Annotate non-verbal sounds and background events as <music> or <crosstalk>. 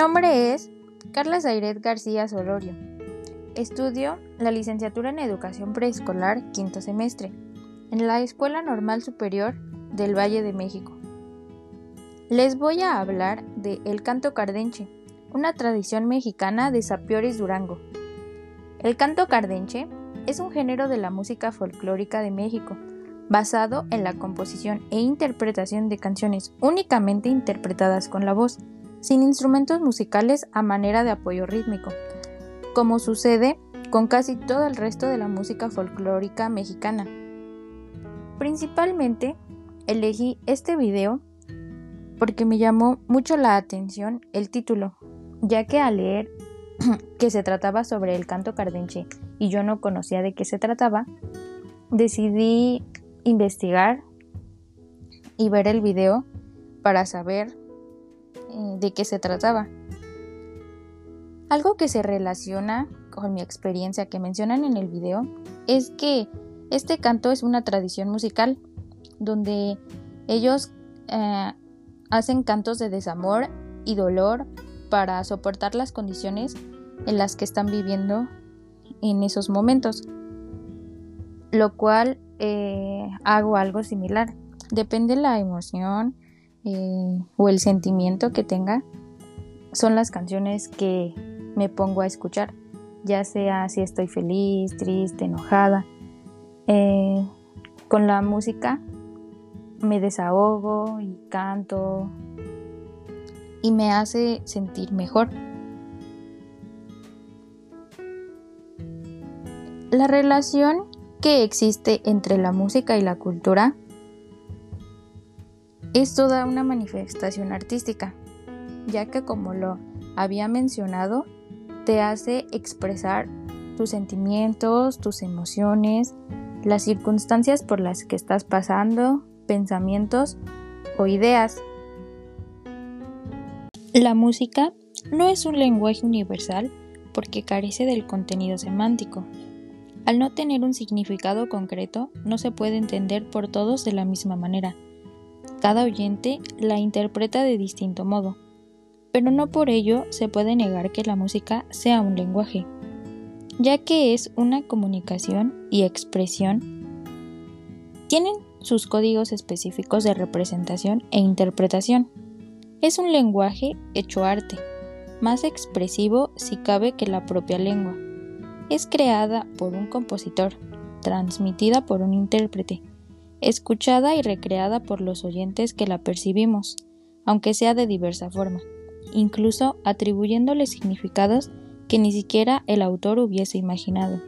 nombre es Carla Zairet García Solorio. Estudio la licenciatura en Educación Preescolar quinto semestre en la Escuela Normal Superior del Valle de México. Les voy a hablar de el canto cardenche, una tradición mexicana de Sapiores Durango. El canto cardenche es un género de la música folclórica de México, basado en la composición e interpretación de canciones únicamente interpretadas con la voz, sin instrumentos musicales a manera de apoyo rítmico, como sucede con casi todo el resto de la música folclórica mexicana. Principalmente elegí este video porque me llamó mucho la atención el título, ya que al leer <clears throat> que se trataba sobre el canto cardenche y yo no conocía de qué se trataba, decidí investigar y ver el video para saber eh, de qué se trataba. Algo que se relaciona con mi experiencia que mencionan en el video es que este canto es una tradición musical donde ellos eh, hacen cantos de desamor y dolor para soportar las condiciones en las que están viviendo en esos momentos, lo cual eh, hago algo similar. Depende la emoción eh, o el sentimiento que tenga, son las canciones que me pongo a escuchar, ya sea si estoy feliz, triste, enojada. Eh, con la música me desahogo y canto y me hace sentir mejor. La relación que existe entre la música y la cultura es toda una manifestación artística, ya que como lo había mencionado, te hace expresar tus sentimientos, tus emociones, las circunstancias por las que estás pasando, pensamientos o ideas. La música no es un lenguaje universal porque carece del contenido semántico, al no tener un significado concreto, no se puede entender por todos de la misma manera. Cada oyente la interpreta de distinto modo, pero no por ello se puede negar que la música sea un lenguaje, ya que es una comunicación y expresión. Tienen sus códigos específicos de representación e interpretación. Es un lenguaje hecho arte, más expresivo si cabe que la propia lengua es creada por un compositor, transmitida por un intérprete, escuchada y recreada por los oyentes que la percibimos, aunque sea de diversa forma, incluso atribuyéndole significados que ni siquiera el autor hubiese imaginado.